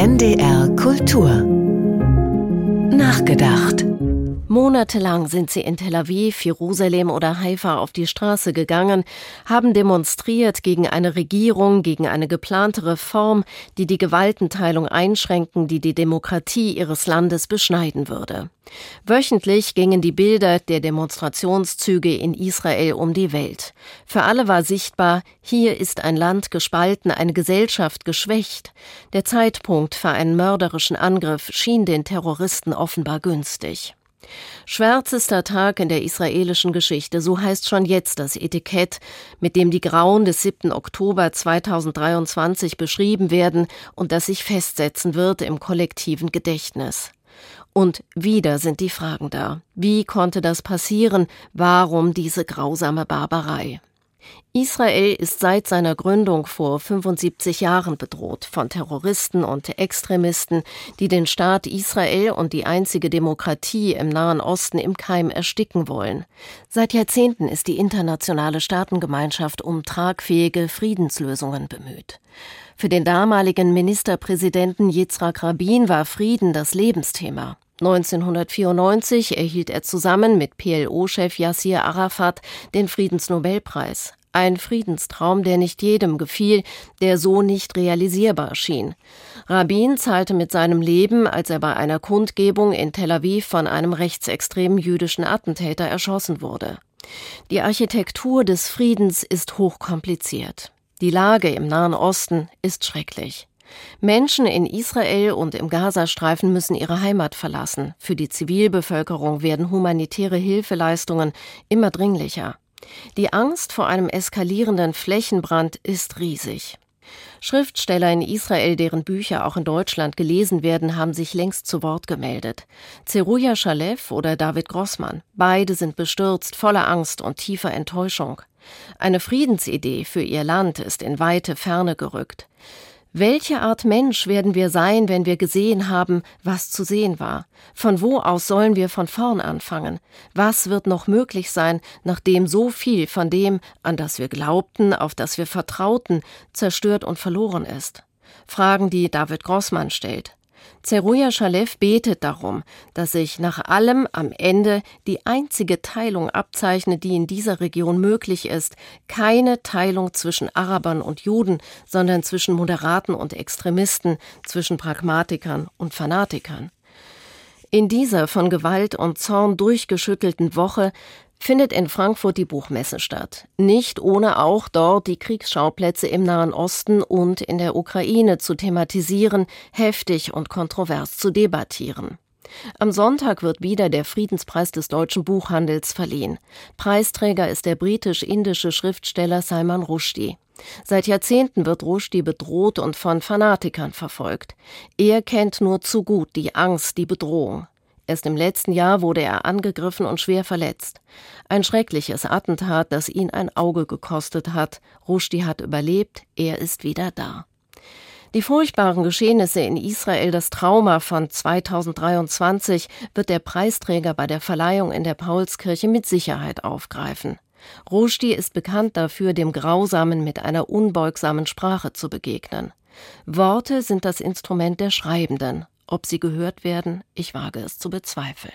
NDR Kultur. Nachgedacht Monatelang sind sie in Tel Aviv, Jerusalem oder Haifa auf die Straße gegangen, haben demonstriert gegen eine Regierung, gegen eine geplante Reform, die die Gewaltenteilung einschränken, die die Demokratie ihres Landes beschneiden würde. Wöchentlich gingen die Bilder der Demonstrationszüge in Israel um die Welt. Für alle war sichtbar, hier ist ein Land gespalten, eine Gesellschaft geschwächt. Der Zeitpunkt für einen mörderischen Angriff schien den Terroristen offenbar günstig. Schwärzester Tag in der israelischen Geschichte, so heißt schon jetzt das Etikett, mit dem die Grauen des 7. Oktober 2023 beschrieben werden und das sich festsetzen wird im kollektiven Gedächtnis. Und wieder sind die Fragen da. Wie konnte das passieren? Warum diese grausame Barbarei? Israel ist seit seiner Gründung vor 75 Jahren bedroht von Terroristen und Extremisten, die den Staat Israel und die einzige Demokratie im Nahen Osten im Keim ersticken wollen. Seit Jahrzehnten ist die internationale Staatengemeinschaft um tragfähige Friedenslösungen bemüht. Für den damaligen Ministerpräsidenten Yitzhak Rabin war Frieden das Lebensthema. 1994 erhielt er zusammen mit PLO-Chef Yassir Arafat den Friedensnobelpreis. Ein Friedenstraum, der nicht jedem gefiel, der so nicht realisierbar schien. Rabin zahlte mit seinem Leben, als er bei einer Kundgebung in Tel Aviv von einem rechtsextremen jüdischen Attentäter erschossen wurde. Die Architektur des Friedens ist hochkompliziert. Die Lage im Nahen Osten ist schrecklich. Menschen in Israel und im Gazastreifen müssen ihre Heimat verlassen. Für die Zivilbevölkerung werden humanitäre Hilfeleistungen immer dringlicher. Die Angst vor einem eskalierenden Flächenbrand ist riesig. Schriftsteller in Israel, deren Bücher auch in Deutschland gelesen werden, haben sich längst zu Wort gemeldet. Zeruja Shalev oder David Grossmann. Beide sind bestürzt, voller Angst und tiefer Enttäuschung. Eine Friedensidee für ihr Land ist in weite Ferne gerückt. Welche Art Mensch werden wir sein, wenn wir gesehen haben, was zu sehen war? Von wo aus sollen wir von vorn anfangen? Was wird noch möglich sein, nachdem so viel von dem, an das wir glaubten, auf das wir vertrauten, zerstört und verloren ist? Fragen, die David Grossmann stellt. Zeruja Shalev betet darum, dass sich nach allem am Ende die einzige Teilung abzeichnet, die in dieser Region möglich ist, keine Teilung zwischen Arabern und Juden, sondern zwischen Moderaten und Extremisten, zwischen Pragmatikern und Fanatikern. In dieser von Gewalt und Zorn durchgeschüttelten Woche findet in Frankfurt die Buchmesse statt. Nicht ohne auch dort die Kriegsschauplätze im Nahen Osten und in der Ukraine zu thematisieren, heftig und kontrovers zu debattieren. Am Sonntag wird wieder der Friedenspreis des deutschen Buchhandels verliehen. Preisträger ist der britisch-indische Schriftsteller Salman Rushdie. Seit Jahrzehnten wird Rushdie bedroht und von Fanatikern verfolgt. Er kennt nur zu gut die Angst, die Bedrohung. Erst im letzten Jahr wurde er angegriffen und schwer verletzt. Ein schreckliches Attentat, das ihn ein Auge gekostet hat. Rushdie hat überlebt, er ist wieder da. Die furchtbaren Geschehnisse in Israel, das Trauma von 2023, wird der Preisträger bei der Verleihung in der Paulskirche mit Sicherheit aufgreifen. Rushdie ist bekannt dafür, dem Grausamen mit einer unbeugsamen Sprache zu begegnen. Worte sind das Instrument der Schreibenden. Ob sie gehört werden, ich wage es zu bezweifeln.